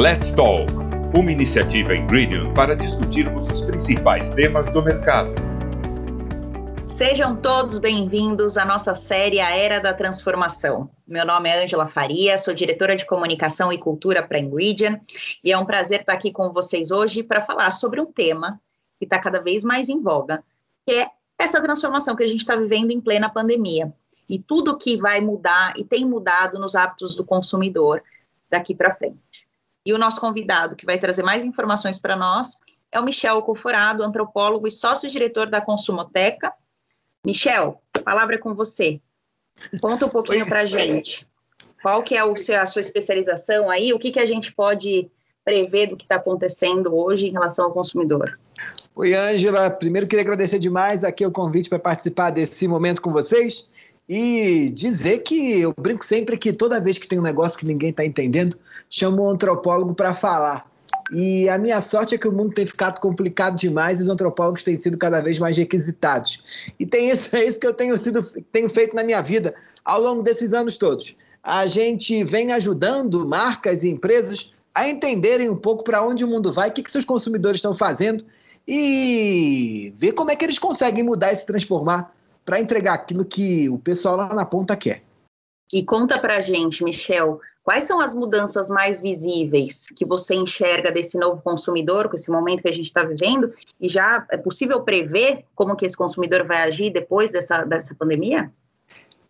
Let's Talk, uma iniciativa Ingredient para discutirmos os principais temas do mercado. Sejam todos bem-vindos à nossa série A Era da Transformação. Meu nome é Ângela Faria, sou diretora de comunicação e cultura para Ingredient e é um prazer estar aqui com vocês hoje para falar sobre um tema que está cada vez mais em voga, que é essa transformação que a gente está vivendo em plena pandemia e tudo que vai mudar e tem mudado nos hábitos do consumidor daqui para frente. E o nosso convidado, que vai trazer mais informações para nós, é o Michel Coforado, antropólogo e sócio-diretor da Consumoteca. Michel, a palavra é com você. Conta um pouquinho para a gente. Qual que é o, a sua especialização aí? O que, que a gente pode prever do que está acontecendo hoje em relação ao consumidor? Oi, Ângela. Primeiro queria agradecer demais aqui o convite para participar desse momento com vocês e dizer que eu brinco sempre que toda vez que tem um negócio que ninguém está entendendo, chamo um antropólogo para falar. E a minha sorte é que o mundo tem ficado complicado demais e os antropólogos têm sido cada vez mais requisitados. E tem isso, é isso que eu tenho, sido, tenho feito na minha vida ao longo desses anos todos. A gente vem ajudando marcas e empresas a entenderem um pouco para onde o mundo vai, o que, que seus consumidores estão fazendo e ver como é que eles conseguem mudar e se transformar para entregar aquilo que o pessoal lá na ponta quer. E conta para gente, Michel, quais são as mudanças mais visíveis que você enxerga desse novo consumidor, com esse momento que a gente está vivendo, e já é possível prever como que esse consumidor vai agir depois dessa, dessa pandemia?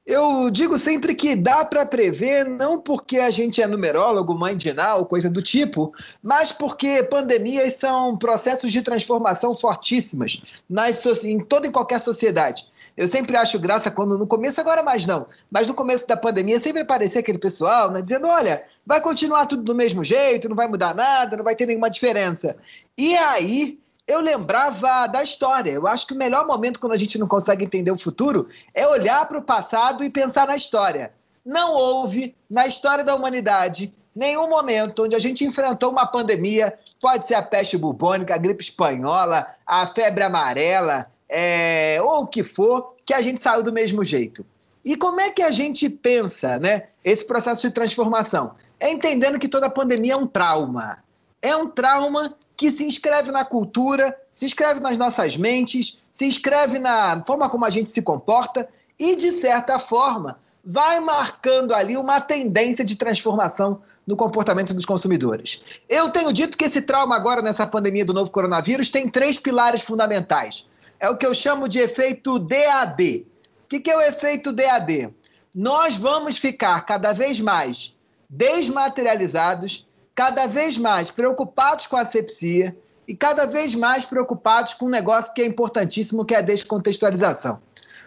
Eu digo sempre que dá para prever, não porque a gente é numerólogo, mãe de Nau, coisa do tipo, mas porque pandemias são processos de transformação fortíssimas nas, em toda e qualquer sociedade. Eu sempre acho graça quando no começo, agora mais não, mas no começo da pandemia sempre aparecia aquele pessoal né, dizendo: olha, vai continuar tudo do mesmo jeito, não vai mudar nada, não vai ter nenhuma diferença. E aí eu lembrava da história. Eu acho que o melhor momento quando a gente não consegue entender o futuro é olhar para o passado e pensar na história. Não houve, na história da humanidade, nenhum momento onde a gente enfrentou uma pandemia, pode ser a peste bubônica, a gripe espanhola, a febre amarela, é, ou o que for, que a gente saiu do mesmo jeito. E como é que a gente pensa né, esse processo de transformação? É entendendo que toda pandemia é um trauma. É um trauma que se inscreve na cultura, se inscreve nas nossas mentes, se inscreve na forma como a gente se comporta e, de certa forma, vai marcando ali uma tendência de transformação no comportamento dos consumidores. Eu tenho dito que esse trauma agora nessa pandemia do novo coronavírus tem três pilares fundamentais é o que eu chamo de efeito DAD. O que, que é o efeito DAD? Nós vamos ficar cada vez mais desmaterializados, cada vez mais preocupados com a asepsia e cada vez mais preocupados com um negócio que é importantíssimo, que é a descontextualização.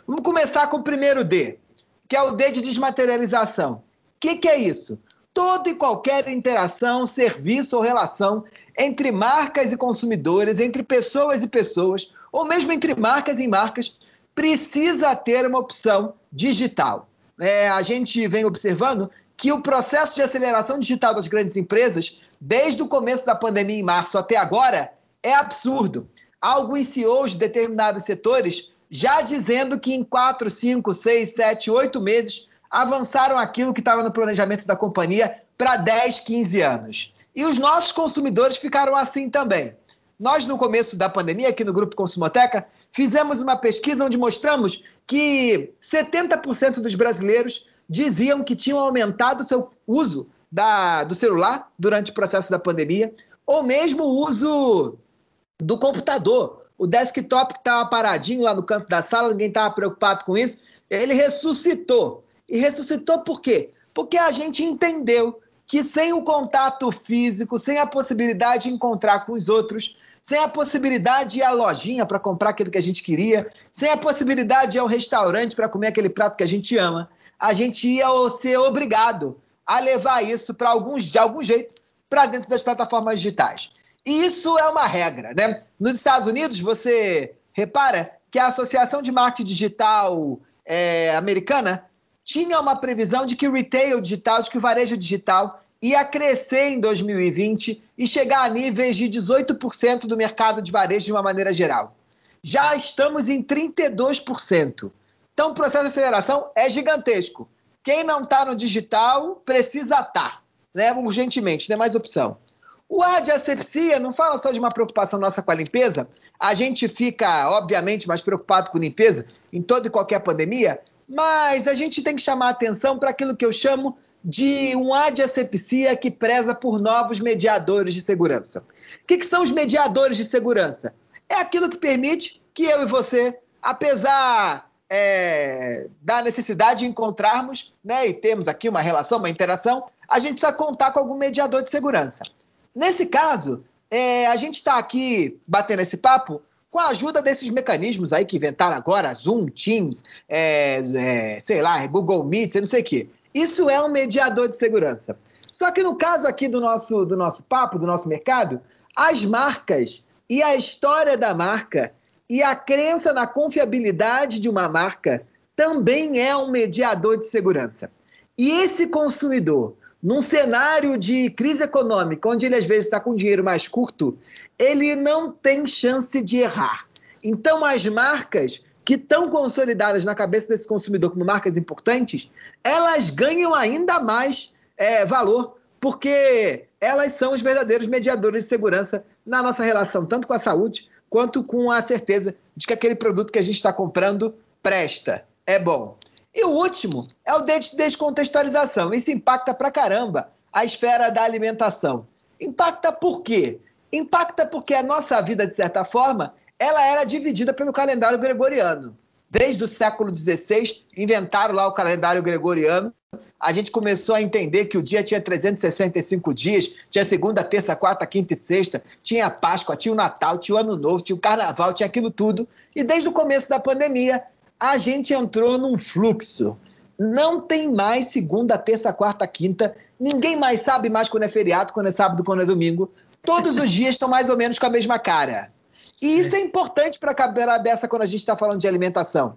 Vamos começar com o primeiro D, que é o D de desmaterialização. O que, que é isso? Toda e qualquer interação, serviço ou relação entre marcas e consumidores, entre pessoas e pessoas, ou mesmo entre marcas e marcas, precisa ter uma opção digital. É, a gente vem observando que o processo de aceleração digital das grandes empresas, desde o começo da pandemia em março até agora, é absurdo. Alguns CEOs de determinados setores já dizendo que em 4, 5, 6, 7, 8 meses avançaram aquilo que estava no planejamento da companhia para 10, 15 anos. E os nossos consumidores ficaram assim também. Nós, no começo da pandemia, aqui no Grupo Consumoteca, fizemos uma pesquisa onde mostramos que 70% dos brasileiros diziam que tinham aumentado o seu uso da, do celular durante o processo da pandemia, ou mesmo o uso do computador. O desktop que estava paradinho lá no canto da sala, ninguém estava preocupado com isso, ele ressuscitou. E ressuscitou por quê? Porque a gente entendeu que sem o contato físico, sem a possibilidade de encontrar com os outros, sem a possibilidade de ir à lojinha para comprar aquilo que a gente queria, sem a possibilidade de ir ao restaurante para comer aquele prato que a gente ama, a gente ia ser obrigado a levar isso para alguns de algum jeito para dentro das plataformas digitais. E isso é uma regra, né? Nos Estados Unidos, você repara que a Associação de Marketing Digital é, americana tinha uma previsão de que o retail digital, de que o varejo digital ia crescer em 2020 e chegar a níveis de 18% do mercado de varejo de uma maneira geral. Já estamos em 32%. Então, o processo de aceleração é gigantesco. Quem não está no digital precisa estar, tá, né? urgentemente, não é mais opção. O A de asepsia não fala só de uma preocupação nossa com a limpeza. A gente fica, obviamente, mais preocupado com limpeza em toda e qualquer pandemia, mas a gente tem que chamar atenção para aquilo que eu chamo de um A de asepsia que preza por novos mediadores de segurança. O que, que são os mediadores de segurança? É aquilo que permite que eu e você, apesar é, da necessidade de encontrarmos, né, e temos aqui uma relação, uma interação, a gente precisa contar com algum mediador de segurança. Nesse caso, é, a gente está aqui batendo esse papo com a ajuda desses mecanismos aí que inventaram agora, Zoom, Teams, é, é, sei lá, Google Meet, não sei o quê. Isso é um mediador de segurança. Só que no caso aqui do nosso, do nosso papo, do nosso mercado, as marcas e a história da marca e a crença na confiabilidade de uma marca também é um mediador de segurança. E esse consumidor, num cenário de crise econômica, onde ele às vezes está com dinheiro mais curto, ele não tem chance de errar. Então, as marcas que estão consolidadas na cabeça desse consumidor como marcas importantes, elas ganham ainda mais é, valor, porque elas são os verdadeiros mediadores de segurança na nossa relação, tanto com a saúde quanto com a certeza de que aquele produto que a gente está comprando presta, é bom. E o último é o de descontextualização. Isso impacta pra caramba a esfera da alimentação. Impacta por quê? Impacta porque a nossa vida, de certa forma, ela era dividida pelo calendário gregoriano. Desde o século XVI, inventaram lá o calendário gregoriano. A gente começou a entender que o dia tinha 365 dias, tinha segunda, terça, quarta, quinta e sexta, tinha a Páscoa, tinha o Natal, tinha o Ano Novo, tinha o Carnaval, tinha aquilo tudo. E desde o começo da pandemia, a gente entrou num fluxo. Não tem mais segunda, terça, quarta, quinta. Ninguém mais sabe mais quando é feriado, quando é sábado, quando é domingo. Todos os dias estão mais ou menos com a mesma cara. E isso é importante para a beça quando a gente está falando de alimentação.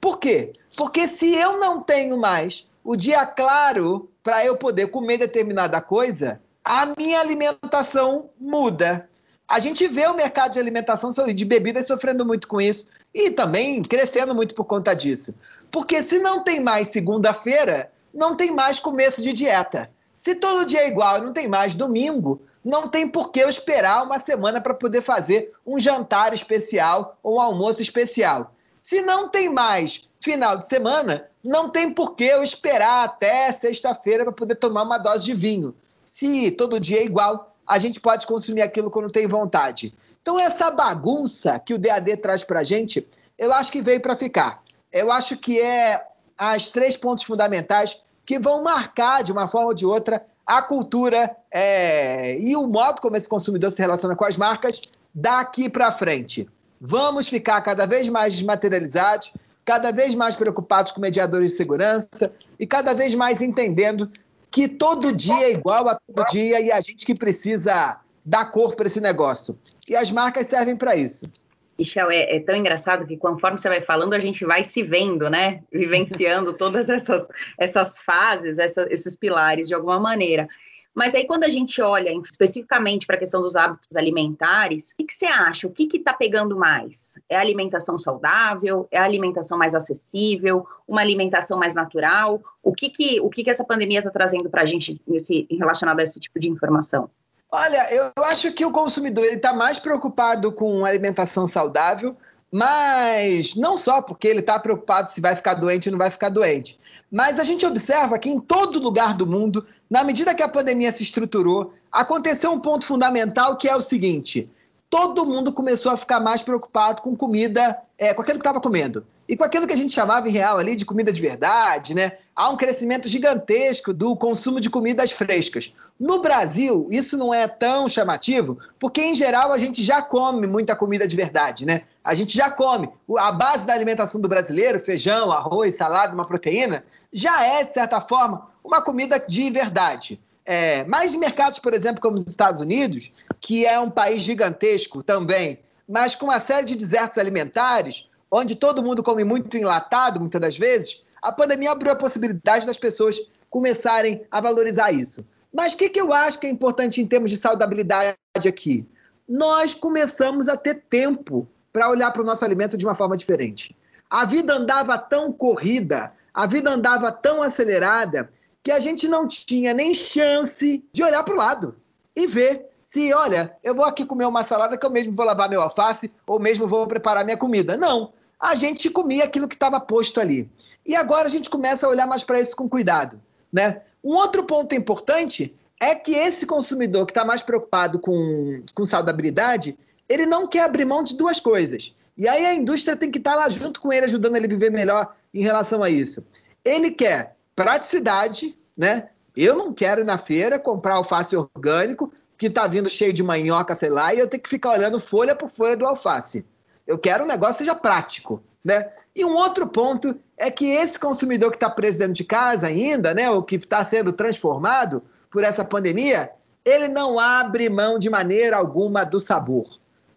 Por quê? Porque se eu não tenho mais o dia claro para eu poder comer determinada coisa, a minha alimentação muda. A gente vê o mercado de alimentação de bebidas sofrendo muito com isso e também crescendo muito por conta disso. Porque se não tem mais segunda-feira, não tem mais começo de dieta. Se todo dia é igual não tem mais domingo, não tem por que eu esperar uma semana para poder fazer um jantar especial ou um almoço especial. Se não tem mais final de semana, não tem por que eu esperar até sexta-feira para poder tomar uma dose de vinho. Se todo dia é igual, a gente pode consumir aquilo quando tem vontade. Então, essa bagunça que o DAD traz para a gente, eu acho que veio para ficar. Eu acho que é as três pontos fundamentais que vão marcar, de uma forma ou de outra, a cultura é, e o modo como esse consumidor se relaciona com as marcas daqui para frente. Vamos ficar cada vez mais desmaterializados, cada vez mais preocupados com mediadores de segurança e cada vez mais entendendo que todo dia é igual a todo dia e a gente que precisa dar cor para esse negócio. E as marcas servem para isso. Michel, é, é, tão engraçado que conforme você vai falando, a gente vai se vendo, né? Vivenciando todas essas, essas fases, essa, esses pilares de alguma maneira. Mas aí, quando a gente olha especificamente para a questão dos hábitos alimentares, o que, que você acha? O que está pegando mais? É a alimentação saudável? É a alimentação mais acessível? Uma alimentação mais natural? O que, que, o que, que essa pandemia está trazendo para a gente nesse, relacionado a esse tipo de informação? Olha, eu acho que o consumidor está mais preocupado com alimentação saudável, mas não só porque ele está preocupado se vai ficar doente ou não vai ficar doente. Mas a gente observa que em todo lugar do mundo, na medida que a pandemia se estruturou, aconteceu um ponto fundamental que é o seguinte: todo mundo começou a ficar mais preocupado com comida, é, com aquilo que estava comendo. E com aquilo que a gente chamava em real ali de comida de verdade, né? Há um crescimento gigantesco do consumo de comidas frescas. No Brasil, isso não é tão chamativo, porque em geral a gente já come muita comida de verdade, né? A gente já come. A base da alimentação do brasileiro, feijão, arroz, salada, uma proteína, já é, de certa forma, uma comida de verdade. É, mas em mercados, por exemplo, como os Estados Unidos, que é um país gigantesco também, mas com uma série de desertos alimentares, onde todo mundo come muito enlatado, muitas das vezes, a pandemia abriu a possibilidade das pessoas começarem a valorizar isso. Mas o que, que eu acho que é importante em termos de saudabilidade aqui? Nós começamos a ter tempo para olhar para o nosso alimento de uma forma diferente. A vida andava tão corrida, a vida andava tão acelerada, que a gente não tinha nem chance de olhar para o lado e ver se, olha, eu vou aqui comer uma salada que eu mesmo vou lavar meu alface ou mesmo vou preparar minha comida. Não. A gente comia aquilo que estava posto ali. E agora a gente começa a olhar mais para isso com cuidado. Né? Um outro ponto importante é que esse consumidor que está mais preocupado com, com saudabilidade, ele não quer abrir mão de duas coisas. E aí a indústria tem que estar tá lá junto com ele, ajudando ele a viver melhor em relação a isso. Ele quer praticidade, né? Eu não quero ir na feira comprar alface orgânico que está vindo cheio de manhoca, sei lá, e eu tenho que ficar olhando folha por folha do alface. Eu quero um negócio que seja prático, né? E um outro ponto é que esse consumidor que está preso dentro de casa ainda, né, o que está sendo transformado por essa pandemia, ele não abre mão de maneira alguma do sabor.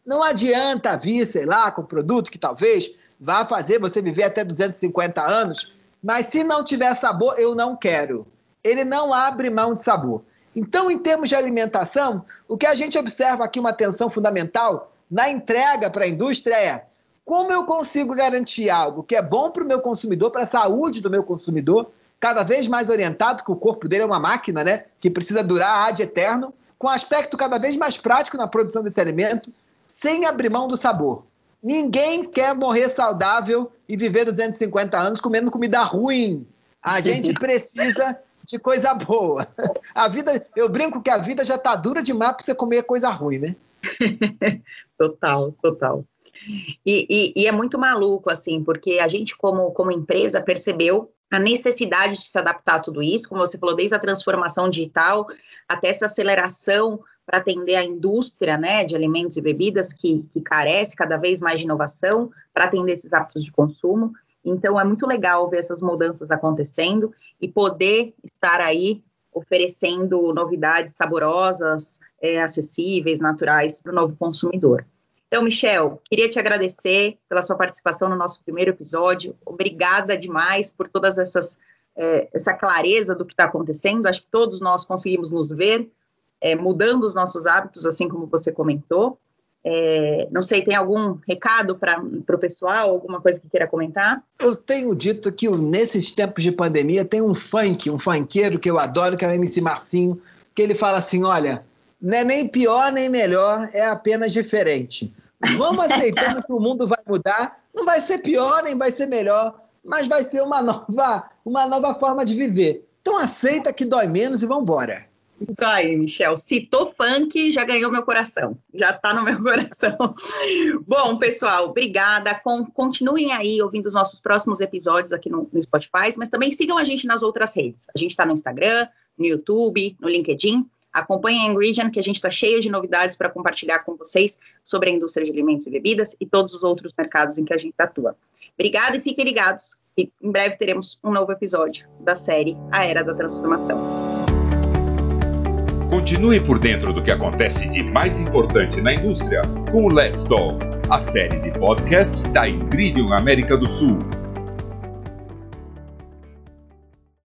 Não adianta vir, sei lá, com produto que talvez vá fazer você viver até 250 anos, mas se não tiver sabor, eu não quero. Ele não abre mão de sabor. Então, em termos de alimentação, o que a gente observa aqui uma atenção fundamental na entrega para a indústria é como eu consigo garantir algo que é bom para o meu consumidor, para a saúde do meu consumidor, cada vez mais orientado, que o corpo dele é uma máquina, né? Que precisa durar ad eterno, com aspecto cada vez mais prático na produção desse alimento, sem abrir mão do sabor. Ninguém quer morrer saudável e viver 250 anos comendo comida ruim. A gente precisa de coisa boa. A vida, eu brinco que a vida já tá dura demais para você comer coisa ruim, né? total, total. E, e, e, é muito maluco, assim, porque a gente, como, como empresa, percebeu a necessidade de se adaptar a tudo isso, como você falou, desde a transformação digital até essa aceleração para atender a indústria né, de alimentos e bebidas que, que carece cada vez mais de inovação para atender esses hábitos de consumo. Então, é muito legal ver essas mudanças acontecendo e poder estar aí oferecendo novidades saborosas, é, acessíveis, naturais para o novo consumidor. Então, Michel, queria te agradecer pela sua participação no nosso primeiro episódio. Obrigada demais por todas essas é, essa clareza do que está acontecendo. Acho que todos nós conseguimos nos ver é, mudando os nossos hábitos, assim como você comentou. É, não sei, tem algum recado para o pessoal, alguma coisa que queira comentar? Eu tenho dito que nesses tempos de pandemia tem um funk, um funkeiro que eu adoro, que é o MC Marcinho, que ele fala assim: olha, não é nem pior nem melhor, é apenas diferente. Vamos aceitando que o mundo vai mudar, não vai ser pior nem vai ser melhor, mas vai ser uma nova, uma nova forma de viver. Então aceita que dói menos e vamos embora. Isso aí, Michel. Citou funk, já ganhou meu coração. Já está no meu coração. Bom, pessoal, obrigada. Com, continuem aí ouvindo os nossos próximos episódios aqui no, no Spotify, mas também sigam a gente nas outras redes. A gente está no Instagram, no YouTube, no LinkedIn. Acompanhem a Ingredient, que a gente está cheio de novidades para compartilhar com vocês sobre a indústria de alimentos e bebidas e todos os outros mercados em que a gente atua. Obrigada e fiquem ligados. E em breve teremos um novo episódio da série A Era da Transformação. Continue por dentro do que acontece de mais importante na indústria com o Let's Talk, a série de podcasts da Ingridium América do Sul.